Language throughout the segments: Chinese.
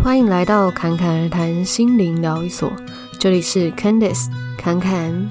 欢迎来到侃侃而谈心灵疗愈所，这里是 Candice 侃侃。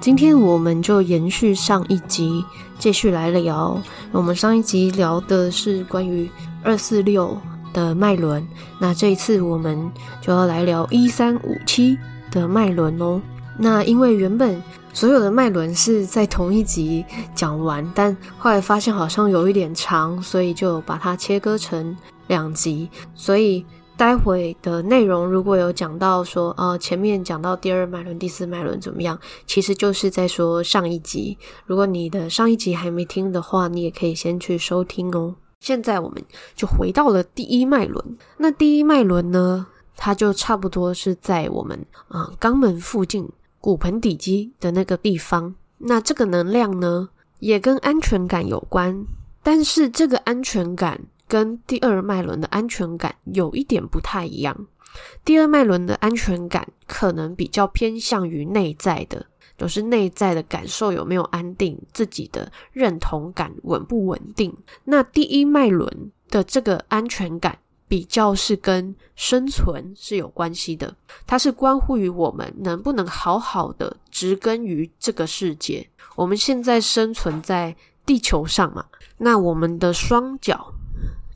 今天我们就延续上一集，继续来聊。我们上一集聊的是关于二四六的脉轮，那这一次我们就要来聊一三五七的脉轮哦。那因为原本所有的脉轮是在同一集讲完，但后来发现好像有一点长，所以就把它切割成两集。所以待会的内容如果有讲到说，呃，前面讲到第二脉轮、第四脉轮怎么样，其实就是在说上一集。如果你的上一集还没听的话，你也可以先去收听哦。现在我们就回到了第一脉轮。那第一脉轮呢，它就差不多是在我们啊、肛门附近。骨盆底肌的那个地方，那这个能量呢，也跟安全感有关，但是这个安全感跟第二脉轮的安全感有一点不太一样。第二脉轮的安全感可能比较偏向于内在的，就是内在的感受有没有安定，自己的认同感稳不稳定。那第一脉轮的这个安全感。比较是跟生存是有关系的，它是关乎于我们能不能好好的植根于这个世界。我们现在生存在地球上嘛，那我们的双脚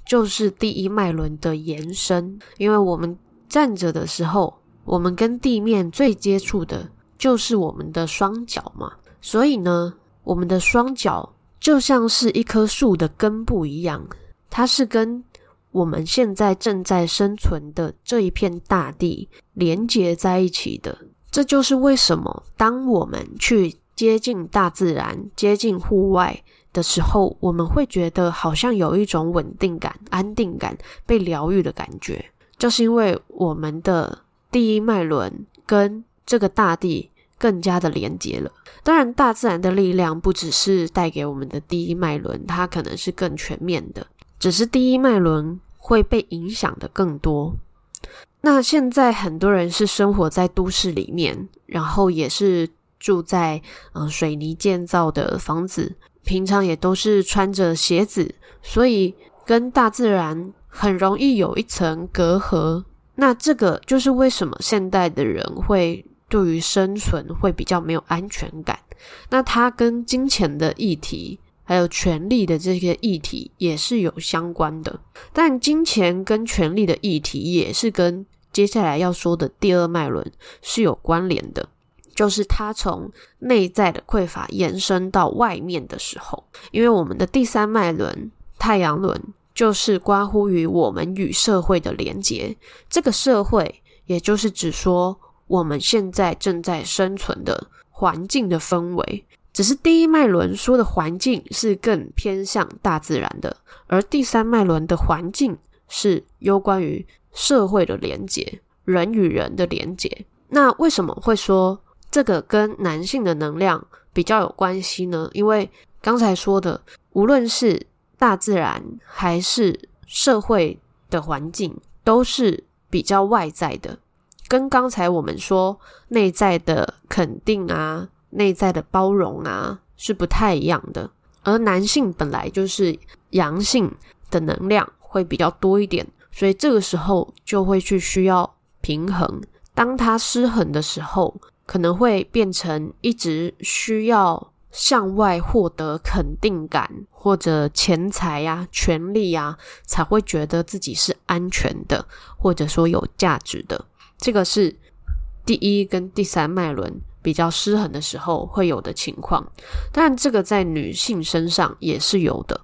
就是第一脉轮的延伸，因为我们站着的时候，我们跟地面最接触的就是我们的双脚嘛，所以呢，我们的双脚就像是一棵树的根部一样，它是跟我们现在正在生存的这一片大地连接在一起的，这就是为什么当我们去接近大自然、接近户外的时候，我们会觉得好像有一种稳定感、安定感、被疗愈的感觉，就是因为我们的第一脉轮跟这个大地更加的连接了。当然，大自然的力量不只是带给我们的第一脉轮，它可能是更全面的。只是第一脉轮会被影响的更多。那现在很多人是生活在都市里面，然后也是住在嗯、水泥建造的房子，平常也都是穿着鞋子，所以跟大自然很容易有一层隔阂。那这个就是为什么现代的人会对于生存会比较没有安全感。那它跟金钱的议题。还有权力的这些议题也是有相关的，但金钱跟权力的议题也是跟接下来要说的第二脉轮是有关联的，就是它从内在的匮乏延伸到外面的时候，因为我们的第三脉轮太阳轮就是关乎于我们与社会的连结，这个社会也就是指说我们现在正在生存的环境的氛围。只是第一脉轮说的环境是更偏向大自然的，而第三脉轮的环境是有关于社会的连结，人与人的连结。那为什么会说这个跟男性的能量比较有关系呢？因为刚才说的，无论是大自然还是社会的环境，都是比较外在的，跟刚才我们说内在的肯定啊。内在的包容啊，是不太一样的。而男性本来就是阳性的能量会比较多一点，所以这个时候就会去需要平衡。当他失衡的时候，可能会变成一直需要向外获得肯定感，或者钱财呀、权力呀，才会觉得自己是安全的，或者说有价值的。这个是第一跟第三脉轮。比较失衡的时候会有的情况，当然这个在女性身上也是有的，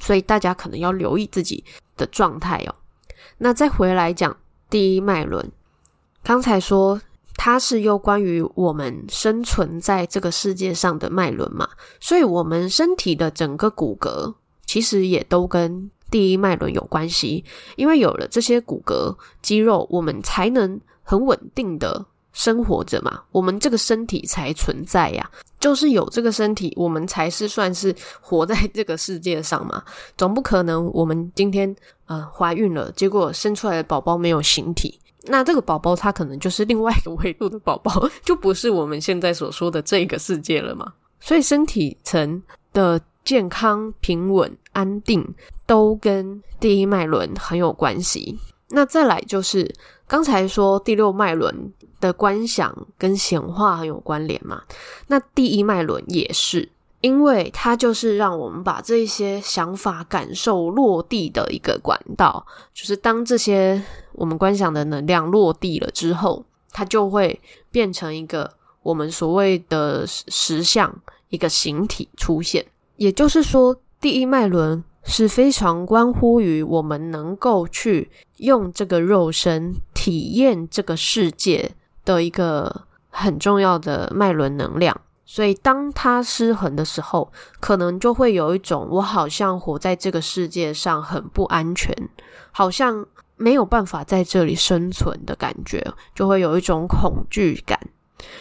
所以大家可能要留意自己的状态哦。那再回来讲第一脉轮，刚才说它是有关于我们生存在这个世界上的脉轮嘛，所以我们身体的整个骨骼其实也都跟第一脉轮有关系，因为有了这些骨骼肌肉，我们才能很稳定的。生活着嘛，我们这个身体才存在呀。就是有这个身体，我们才是算是活在这个世界上嘛。总不可能我们今天呃怀孕了，结果生出来的宝宝没有形体，那这个宝宝他可能就是另外一个维度的宝宝，就不是我们现在所说的这个世界了嘛。所以身体层的健康、平稳、安定，都跟第一脉轮很有关系。那再来就是刚才说第六脉轮的观想跟显化很有关联嘛，那第一脉轮也是。因为它就是让我们把这些想法、感受落地的一个管道，就是当这些我们观想的能量落地了之后，它就会变成一个我们所谓的实像，一个形体出现。也就是说，第一脉轮是非常关乎于我们能够去用这个肉身体验这个世界的一个很重要的脉轮能量。所以，当它失衡的时候，可能就会有一种我好像活在这个世界上很不安全，好像没有办法在这里生存的感觉，就会有一种恐惧感。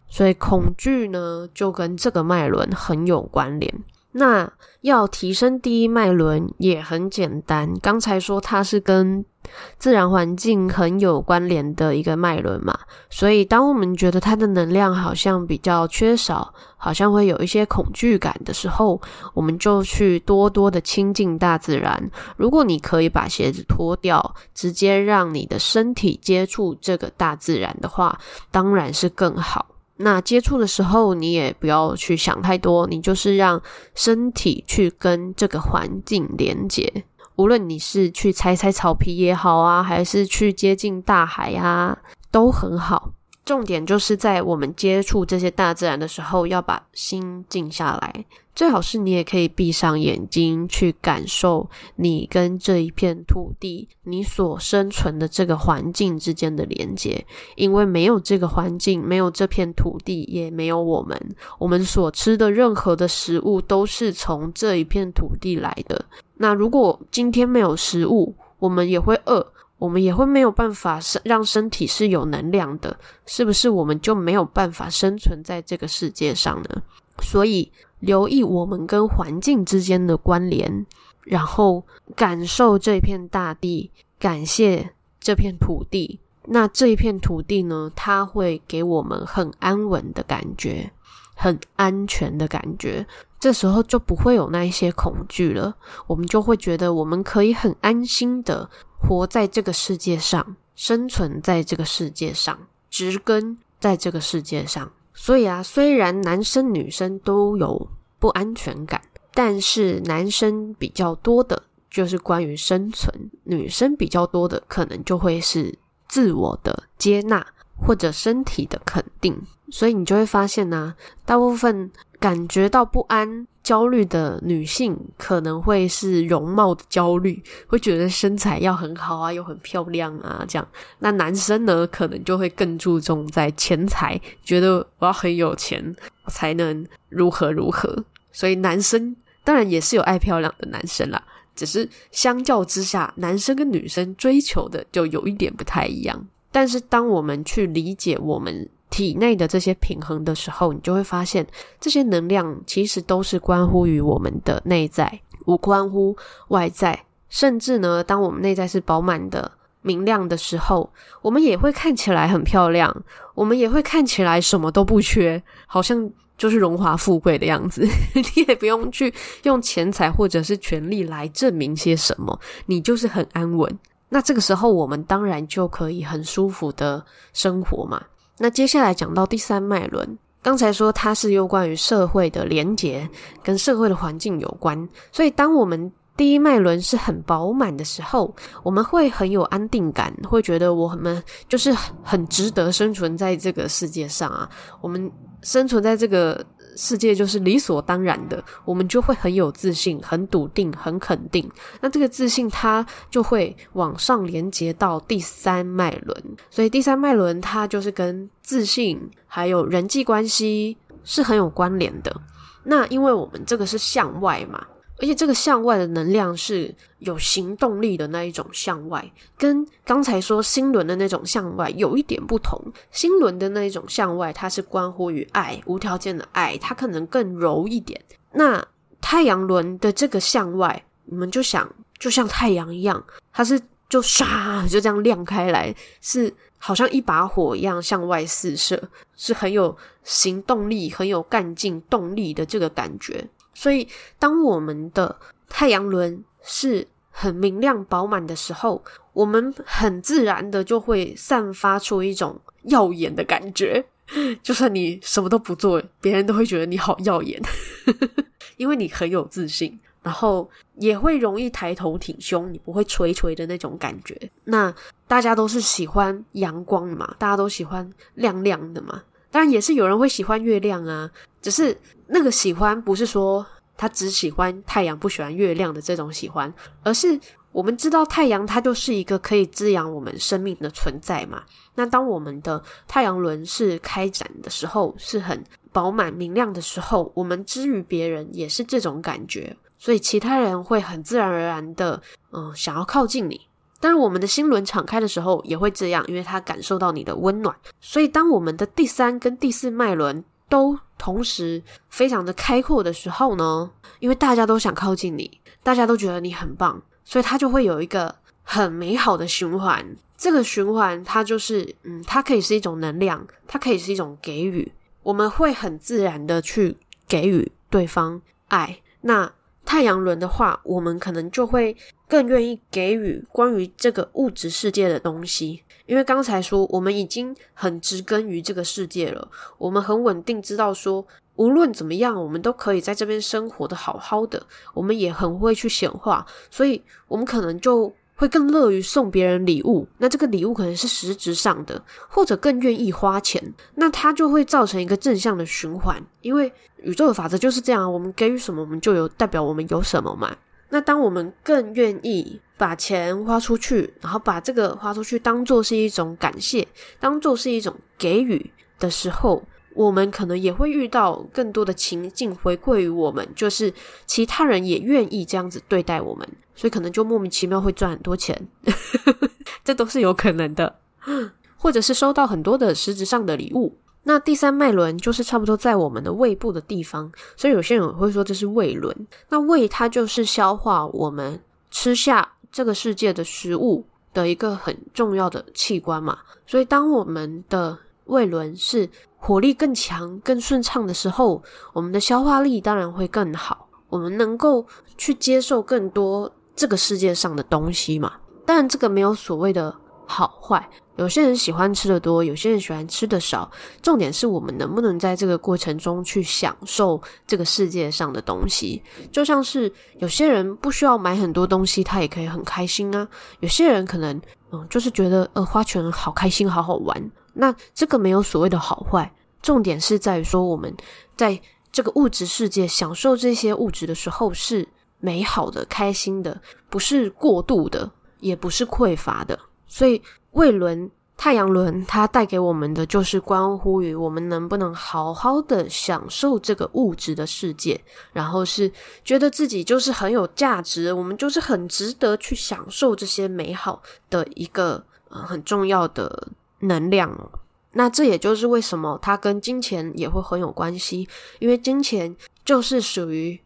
所以，恐惧呢，就跟这个脉轮很有关联。那要提升第一脉轮也很简单，刚才说它是跟自然环境很有关联的一个脉轮嘛，所以当我们觉得它的能量好像比较缺少，好像会有一些恐惧感的时候，我们就去多多的亲近大自然。如果你可以把鞋子脱掉，直接让你的身体接触这个大自然的话，当然是更好。那接触的时候，你也不要去想太多，你就是让身体去跟这个环境连接。无论你是去踩踩草皮也好啊，还是去接近大海啊，都很好。重点就是在我们接触这些大自然的时候，要把心静下来。最好是你也可以闭上眼睛，去感受你跟这一片土地、你所生存的这个环境之间的连接。因为没有这个环境，没有这片土地，也没有我们。我们所吃的任何的食物，都是从这一片土地来的。那如果今天没有食物，我们也会饿。我们也会没有办法生让身体是有能量的，是不是？我们就没有办法生存在这个世界上呢？所以留意我们跟环境之间的关联，然后感受这片大地，感谢这片土地。那这一片土地呢，它会给我们很安稳的感觉，很安全的感觉。这时候就不会有那一些恐惧了，我们就会觉得我们可以很安心的。活在这个世界上，生存在这个世界上，植根在这个世界上。所以啊，虽然男生女生都有不安全感，但是男生比较多的就是关于生存，女生比较多的可能就会是自我的接纳或者身体的肯定。所以你就会发现呢，大部分感觉到不安。焦虑的女性可能会是容貌的焦虑，会觉得身材要很好啊，又很漂亮啊，这样。那男生呢，可能就会更注重在钱财，觉得我要很有钱，才能如何如何。所以男生当然也是有爱漂亮的男生啦，只是相较之下，男生跟女生追求的就有一点不太一样。但是当我们去理解我们。体内的这些平衡的时候，你就会发现，这些能量其实都是关乎于我们的内在，无关乎外在。甚至呢，当我们内在是饱满的、明亮的时候，我们也会看起来很漂亮，我们也会看起来什么都不缺，好像就是荣华富贵的样子。你也不用去用钱财或者是权力来证明些什么，你就是很安稳。那这个时候，我们当然就可以很舒服的生活嘛。那接下来讲到第三脉轮，刚才说它是有关于社会的连结，跟社会的环境有关。所以当我们第一脉轮是很饱满的时候，我们会很有安定感，会觉得我们就是很值得生存在这个世界上啊。我们生存在这个。世界就是理所当然的，我们就会很有自信、很笃定、很肯定。那这个自信，它就会往上连接到第三脉轮。所以第三脉轮，它就是跟自信还有人际关系是很有关联的。那因为我们这个是向外嘛。而且这个向外的能量是有行动力的那一种向外，跟刚才说心轮的那种向外有一点不同。心轮的那一种向外，它是关乎于爱，无条件的爱，它可能更柔一点。那太阳轮的这个向外，你们就想，就像太阳一样，它是就唰就这样亮开来，是好像一把火一样向外四射，是很有行动力、很有干劲动力的这个感觉。所以，当我们的太阳轮是很明亮饱满的时候，我们很自然的就会散发出一种耀眼的感觉。就算你什么都不做，别人都会觉得你好耀眼，因为你很有自信，然后也会容易抬头挺胸，你不会垂垂的那种感觉。那大家都是喜欢阳光嘛，大家都喜欢亮亮的嘛。当然也是有人会喜欢月亮啊，只是那个喜欢不是说他只喜欢太阳不喜欢月亮的这种喜欢，而是我们知道太阳它就是一个可以滋养我们生命的存在嘛。那当我们的太阳轮是开展的时候，是很饱满明亮的时候，我们之于别人也是这种感觉，所以其他人会很自然而然的嗯想要靠近你。当然，我们的心轮敞开的时候也会这样，因为它感受到你的温暖。所以，当我们的第三跟第四脉轮都同时非常的开阔的时候呢，因为大家都想靠近你，大家都觉得你很棒，所以它就会有一个很美好的循环。这个循环，它就是，嗯，它可以是一种能量，它可以是一种给予。我们会很自然的去给予对方爱。那太阳轮的话，我们可能就会更愿意给予关于这个物质世界的东西，因为刚才说我们已经很植根于这个世界了，我们很稳定，知道说无论怎么样，我们都可以在这边生活的好好的。我们也很会去显化，所以我们可能就。会更乐于送别人礼物，那这个礼物可能是实质上的，或者更愿意花钱，那它就会造成一个正向的循环。因为宇宙的法则就是这样，我们给予什么，我们就有代表我们有什么嘛。那当我们更愿意把钱花出去，然后把这个花出去当做是一种感谢，当做是一种给予的时候，我们可能也会遇到更多的情境回馈于我们，就是其他人也愿意这样子对待我们。所以可能就莫名其妙会赚很多钱，这都是有可能的，或者是收到很多的实质上的礼物。那第三脉轮就是差不多在我们的胃部的地方，所以有些人会说这是胃轮。那胃它就是消化我们吃下这个世界的食物的一个很重要的器官嘛。所以当我们的胃轮是火力更强、更顺畅的时候，我们的消化力当然会更好，我们能够去接受更多。这个世界上的东西嘛，当然这个没有所谓的好坏。有些人喜欢吃的多，有些人喜欢吃的少。重点是我们能不能在这个过程中去享受这个世界上的东西。就像是有些人不需要买很多东西，他也可以很开心啊。有些人可能嗯，就是觉得呃花钱好开心，好好玩。那这个没有所谓的好坏，重点是在于说我们在这个物质世界享受这些物质的时候是。美好的、开心的，不是过度的，也不是匮乏的。所以，胃轮、太阳轮，它带给我们的就是关乎于我们能不能好好的享受这个物质的世界，然后是觉得自己就是很有价值，我们就是很值得去享受这些美好的一个，很重要的能量。那这也就是为什么它跟金钱也会很有关系，因为金钱就是属于。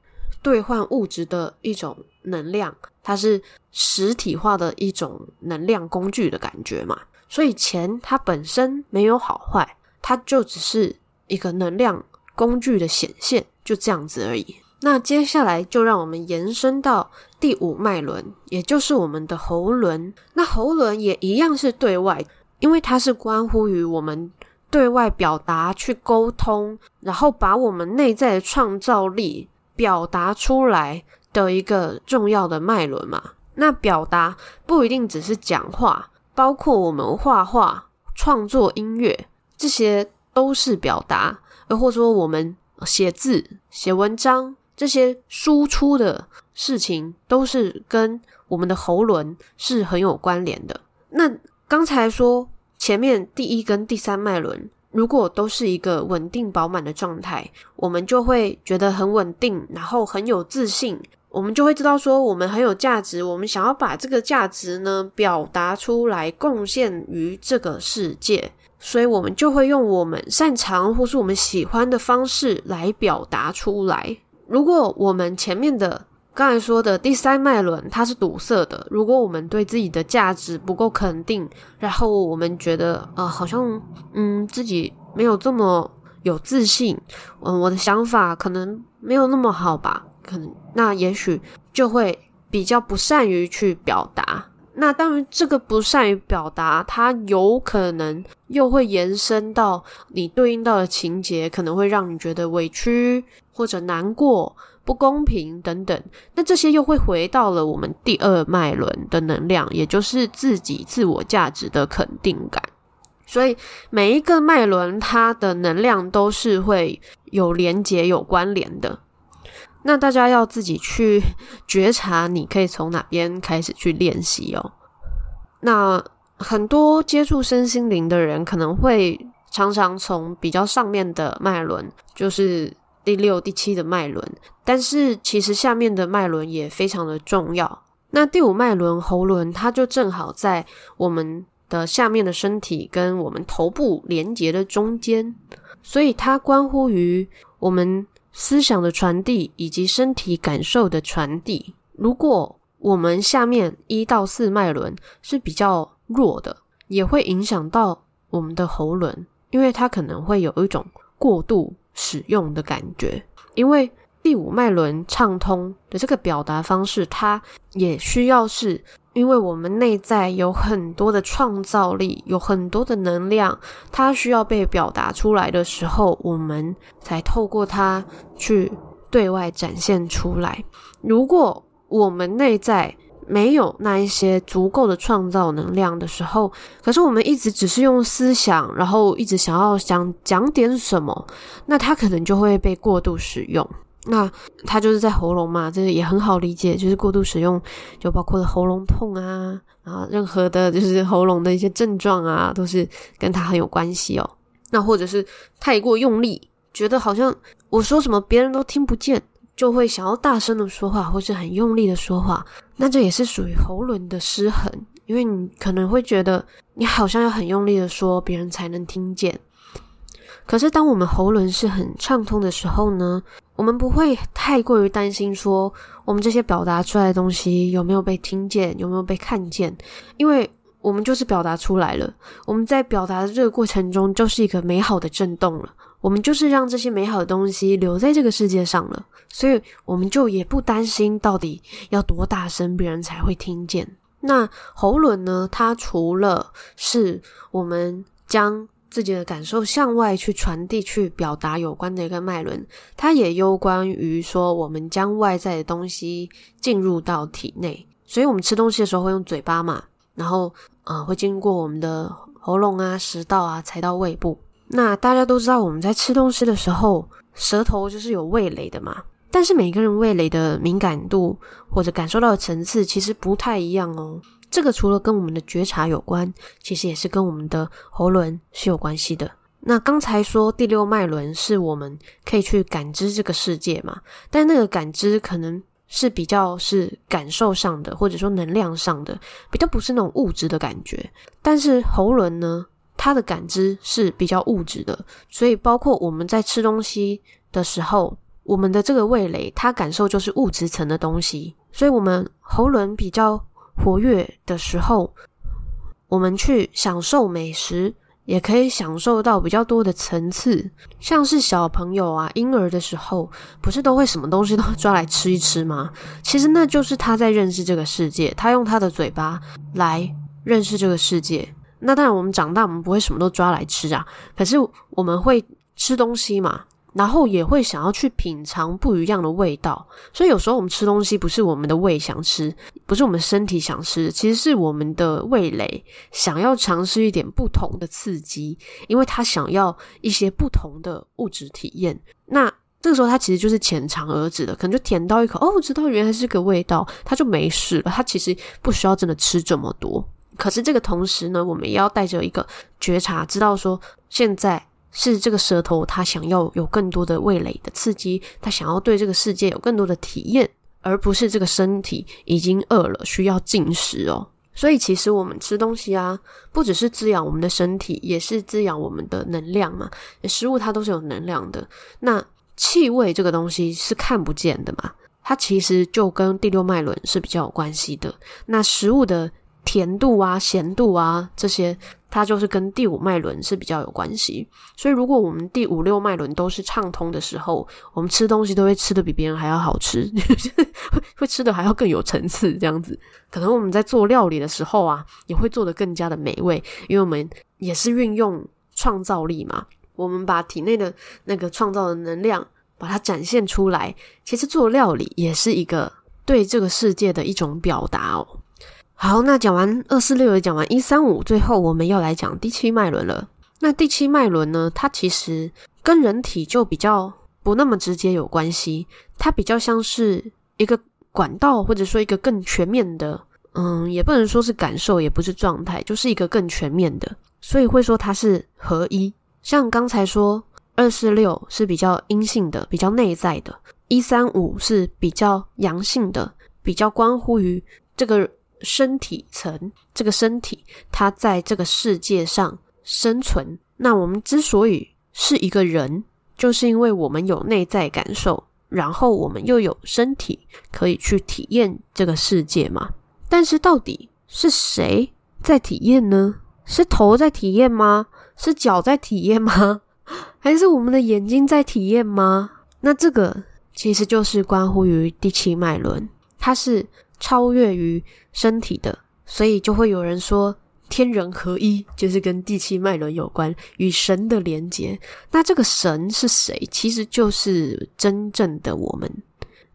兑换物质的一种能量，它是实体化的一种能量工具的感觉嘛。所以钱它本身没有好坏，它就只是一个能量工具的显现，就这样子而已。那接下来就让我们延伸到第五脉轮，也就是我们的喉轮。那喉轮也一样是对外，因为它是关乎于我们对外表达、去沟通，然后把我们内在的创造力。表达出来的一个重要的脉轮嘛，那表达不一定只是讲话，包括我们画画、创作音乐，这些都是表达，而或者说我们写字、写文章，这些输出的事情，都是跟我们的喉轮是很有关联的。那刚才说前面第一跟第三脉轮。如果都是一个稳定饱满的状态，我们就会觉得很稳定，然后很有自信。我们就会知道说，我们很有价值。我们想要把这个价值呢表达出来，贡献于这个世界。所以，我们就会用我们擅长或是我们喜欢的方式来表达出来。如果我们前面的刚才说的第三脉轮它是堵塞的，如果我们对自己的价值不够肯定，然后我们觉得呃好像嗯自己没有这么有自信，嗯，我的想法可能没有那么好吧，可能那也许就会比较不善于去表达。那当然，这个不善于表达，它有可能又会延伸到你对应到的情节，可能会让你觉得委屈或者难过、不公平等等。那这些又会回到了我们第二脉轮的能量，也就是自己自我价值的肯定感。所以每一个脉轮，它的能量都是会有连结、有关联的。那大家要自己去觉察，你可以从哪边开始去练习哦。那很多接触身心灵的人，可能会常常从比较上面的脉轮，就是第六、第七的脉轮，但是其实下面的脉轮也非常的重要。那第五脉轮喉轮，它就正好在我们的下面的身体跟我们头部连接的中间，所以它关乎于我们。思想的传递以及身体感受的传递，如果我们下面一到四脉轮是比较弱的，也会影响到我们的喉轮，因为它可能会有一种过度使用的感觉。因为第五脉轮畅通的这个表达方式，它也需要是。因为我们内在有很多的创造力，有很多的能量，它需要被表达出来的时候，我们才透过它去对外展现出来。如果我们内在没有那一些足够的创造能量的时候，可是我们一直只是用思想，然后一直想要想讲点什么，那它可能就会被过度使用。那它就是在喉咙嘛，这个也很好理解，就是过度使用，就包括了喉咙痛啊，然后任何的就是 喉咙的一些症状啊，都是跟它很有关系哦。那或者是太过用力，觉得好像我说什么别人都听不见，就会想要大声的说话，或是很用力的说话，那这也是属于喉咙的失衡，因为你可能会觉得你好像要很用力的说，别人才能听见。可是，当我们喉轮是很畅通的时候呢，我们不会太过于担心说我们这些表达出来的东西有没有被听见，有没有被看见，因为我们就是表达出来了。我们在表达的这个过程中，就是一个美好的震动了。我们就是让这些美好的东西留在这个世界上了，所以我们就也不担心到底要多大声，别人才会听见。那喉轮呢？它除了是我们将自己的感受向外去传递、去表达有关的一个脉轮，它也攸关于说我们将外在的东西进入到体内。所以，我们吃东西的时候会用嘴巴嘛，然后呃会经过我们的喉咙啊、食道啊，才到胃部。那大家都知道，我们在吃东西的时候，舌头就是有味蕾的嘛。但是每个人味蕾的敏感度或者感受到的层次其实不太一样哦。这个除了跟我们的觉察有关，其实也是跟我们的喉轮是有关系的。那刚才说第六脉轮是我们可以去感知这个世界嘛，但那个感知可能是比较是感受上的，或者说能量上的，比较不是那种物质的感觉。但是喉轮呢，它的感知是比较物质的，所以包括我们在吃东西的时候，我们的这个味蕾，它感受就是物质层的东西，所以我们喉轮比较。活跃的时候，我们去享受美食，也可以享受到比较多的层次。像是小朋友啊，婴儿的时候，不是都会什么东西都抓来吃一吃吗？其实那就是他在认识这个世界，他用他的嘴巴来认识这个世界。那当然，我们长大，我们不会什么都抓来吃啊，可是我们会吃东西嘛。然后也会想要去品尝不一样的味道，所以有时候我们吃东西不是我们的胃想吃，不是我们身体想吃，其实是我们的味蕾想要尝试一点不同的刺激，因为他想要一些不同的物质体验。那这个时候他其实就是浅尝而止的，可能就舔到一口，哦，我知道原来是个味道，他就没事了。他其实不需要真的吃这么多。可是这个同时呢，我们也要带着一个觉察，知道说现在。是这个舌头，它想要有更多的味蕾的刺激，它想要对这个世界有更多的体验，而不是这个身体已经饿了需要进食哦。所以其实我们吃东西啊，不只是滋养我们的身体，也是滋养我们的能量嘛。食物它都是有能量的。那气味这个东西是看不见的嘛，它其实就跟第六脉轮是比较有关系的。那食物的甜度啊、咸度啊这些。它就是跟第五脉轮是比较有关系。所以，如果我们第五六脉轮都是畅通的时候，我们吃东西都会吃得比别人还要好吃，会吃得还要更有层次。这样子，可能我们在做料理的时候啊，也会做得更加的美味，因为我们也是运用创造力嘛。我们把体内的那个创造的能量把它展现出来，其实做料理也是一个对这个世界的一种表达哦。好，那讲完二四六也讲完一三五，最后我们要来讲第七脉轮了。那第七脉轮呢，它其实跟人体就比较不那么直接有关系，它比较像是一个管道，或者说一个更全面的，嗯，也不能说是感受，也不是状态，就是一个更全面的，所以会说它是合一。像刚才说，二四六是比较阴性的，比较内在的；一三五是比较阳性的，比较关乎于这个身体层，这个身体它在这个世界上生存。那我们之所以是一个人，就是因为我们有内在感受，然后我们又有身体可以去体验这个世界嘛。但是到底是谁在体验呢？是头在体验吗？是脚在体验吗？还是我们的眼睛在体验吗？那这个其实就是关乎于第七脉轮，它是超越于身体的，所以就会有人说天人合一，就是跟第七脉轮有关，与神的连接。那这个神是谁？其实就是真正的我们，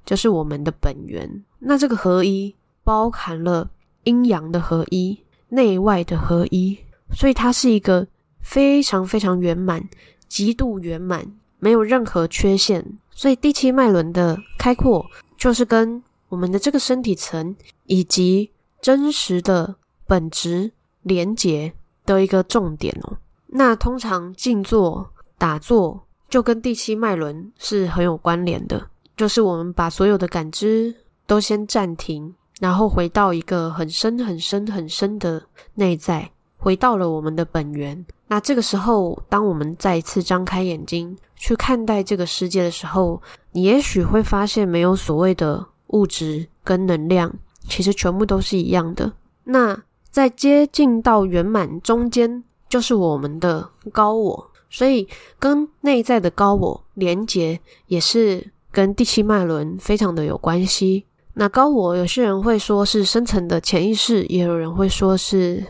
就是我们的本源。那这个合一包含了阴阳的合一、内外的合一，所以它是一个。非常非常圆满，极度圆满，没有任何缺陷。所以第七脉轮的开阔，就是跟我们的这个身体层以及真实的本质连结的一个重点哦。那通常静坐打坐，就跟第七脉轮是很有关联的，就是我们把所有的感知都先暂停，然后回到一个很深很深很深的内在。回到了我们的本源。那这个时候，当我们再一次张开眼睛去看待这个世界的时候，你也许会发现，没有所谓的物质跟能量，其实全部都是一样的。那在接近到圆满中间，就是我们的高我。所以，跟内在的高我连结，也是跟第七脉轮非常的有关系。那高我，有些人会说是深层的潜意识，也有人会说是。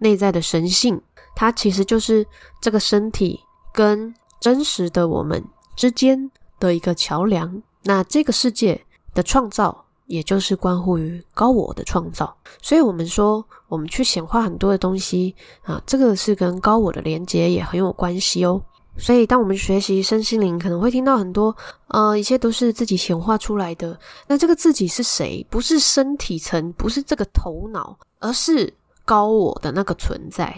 内在的神性，它其实就是这个身体跟真实的我们之间的一个桥梁。那这个世界的创造，也就是关乎于高我的创造。所以，我们说，我们去显化很多的东西啊，这个是跟高我的连接也很有关系哦。所以，当我们学习身心灵，可能会听到很多，呃，一切都是自己显化出来的。那这个自己是谁？不是身体层，不是这个头脑，而是。高我的那个存在，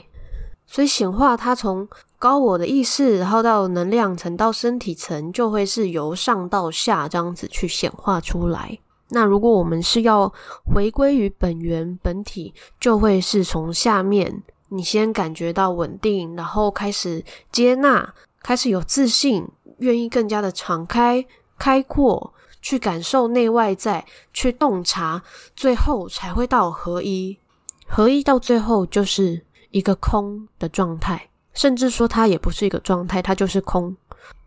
所以显化它从高我的意识，然后到能量层，到身体层，就会是由上到下这样子去显化出来。那如果我们是要回归于本源本体，就会是从下面，你先感觉到稳定，然后开始接纳，开始有自信，愿意更加的敞开、开阔，去感受内外在，去洞察，最后才会到合一。合一到最后就是一个空的状态，甚至说它也不是一个状态，它就是空。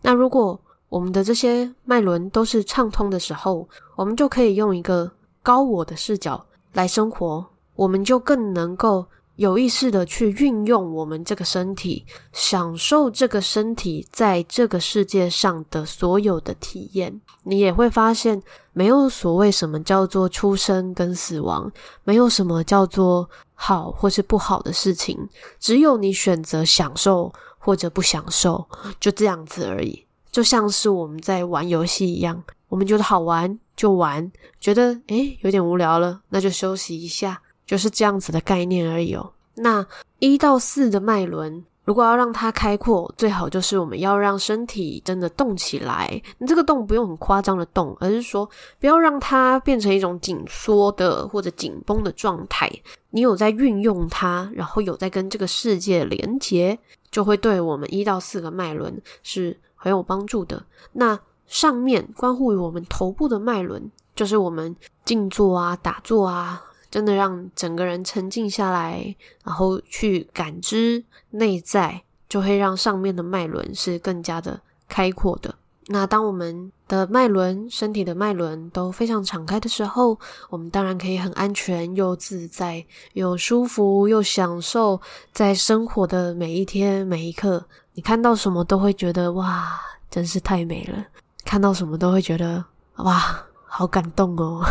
那如果我们的这些脉轮都是畅通的时候，我们就可以用一个高我的视角来生活，我们就更能够。有意识的去运用我们这个身体，享受这个身体在这个世界上的所有的体验，你也会发现，没有所谓什么叫做出生跟死亡，没有什么叫做好或是不好的事情，只有你选择享受或者不享受，就这样子而已。就像是我们在玩游戏一样，我们觉得好玩就玩，觉得诶有点无聊了，那就休息一下。就是这样子的概念而已哦。那一到四的脉轮，如果要让它开阔，最好就是我们要让身体真的动起来。你这个动不用很夸张的动，而是说不要让它变成一种紧缩的或者紧绷的状态。你有在运用它，然后有在跟这个世界连接，就会对我们一到四个脉轮是很有帮助的。那上面关乎于我们头部的脉轮，就是我们静坐啊、打坐啊。真的让整个人沉静下来，然后去感知内在，就会让上面的脉轮是更加的开阔的。那当我们的脉轮、身体的脉轮都非常敞开的时候，我们当然可以很安全又自在，又舒服又享受在生活的每一天每一刻。你看到什么都会觉得哇，真是太美了；看到什么都会觉得哇，好感动哦，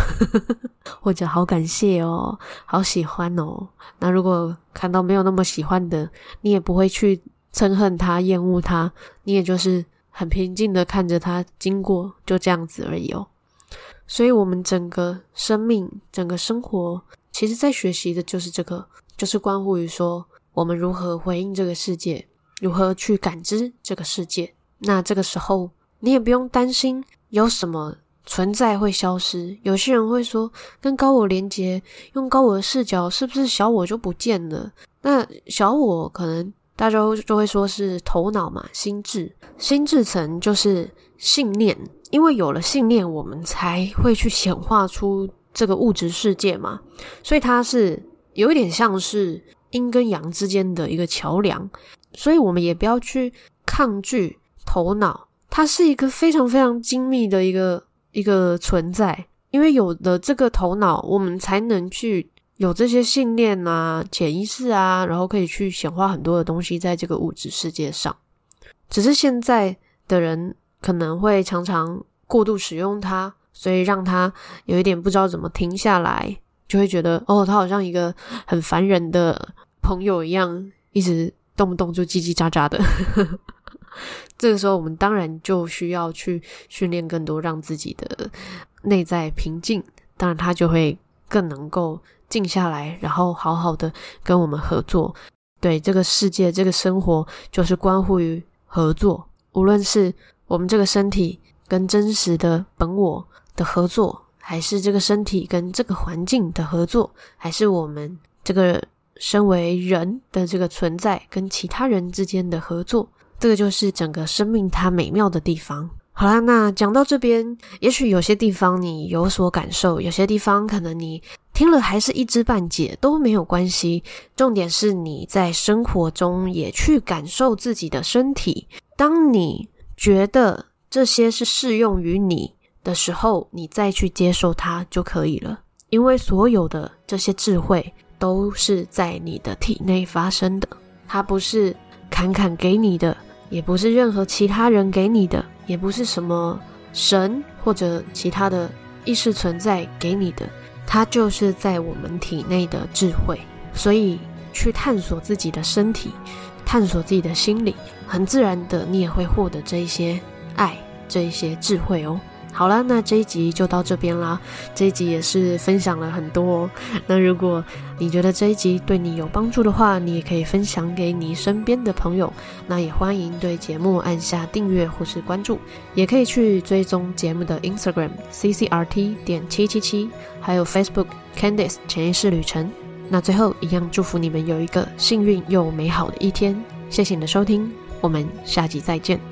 或者好感谢哦，好喜欢哦。那如果看到没有那么喜欢的，你也不会去憎恨他、厌恶他，你也就是。很平静的看着他经过，就这样子而已哦。所以，我们整个生命、整个生活，其实在学习的就是这个，就是关乎于说，我们如何回应这个世界，如何去感知这个世界。那这个时候，你也不用担心有什么存在会消失。有些人会说，跟高我连接，用高我的视角，是不是小我就不见了？那小我可能。大家就会说是头脑嘛，心智，心智层就是信念，因为有了信念，我们才会去显化出这个物质世界嘛，所以它是有一点像是阴跟阳之间的一个桥梁，所以我们也不要去抗拒头脑，它是一个非常非常精密的一个一个存在，因为有了这个头脑，我们才能去。有这些信念啊、潜意识啊，然后可以去显化很多的东西在这个物质世界上。只是现在的人可能会常常过度使用它，所以让他有一点不知道怎么停下来，就会觉得哦，他好像一个很烦人的朋友一样，一直动不动就叽叽喳喳的。这个时候，我们当然就需要去训练更多，让自己的内在平静，当然他就会更能够。静下来，然后好好的跟我们合作。对，这个世界，这个生活，就是关乎于合作。无论是我们这个身体跟真实的本我的合作，还是这个身体跟这个环境的合作，还是我们这个身为人的这个存在跟其他人之间的合作，这个就是整个生命它美妙的地方。好啦，那讲到这边，也许有些地方你有所感受，有些地方可能你。听了还是一知半解都没有关系，重点是你在生活中也去感受自己的身体。当你觉得这些是适用于你的时候，你再去接受它就可以了。因为所有的这些智慧都是在你的体内发生的，它不是侃侃给你的，也不是任何其他人给你的，也不是什么神或者其他的意识存在给你的。它就是在我们体内的智慧，所以去探索自己的身体，探索自己的心理，很自然的，你也会获得这一些爱，这一些智慧哦。好了，那这一集就到这边啦。这一集也是分享了很多哦。那如果你觉得这一集对你有帮助的话，你也可以分享给你身边的朋友。那也欢迎对节目按下订阅或是关注，也可以去追踪节目的 Instagram CCRT 点七七七，还有 Facebook Candice 潜意识旅程。那最后一样祝福你们有一个幸运又美好的一天。谢谢你的收听，我们下集再见。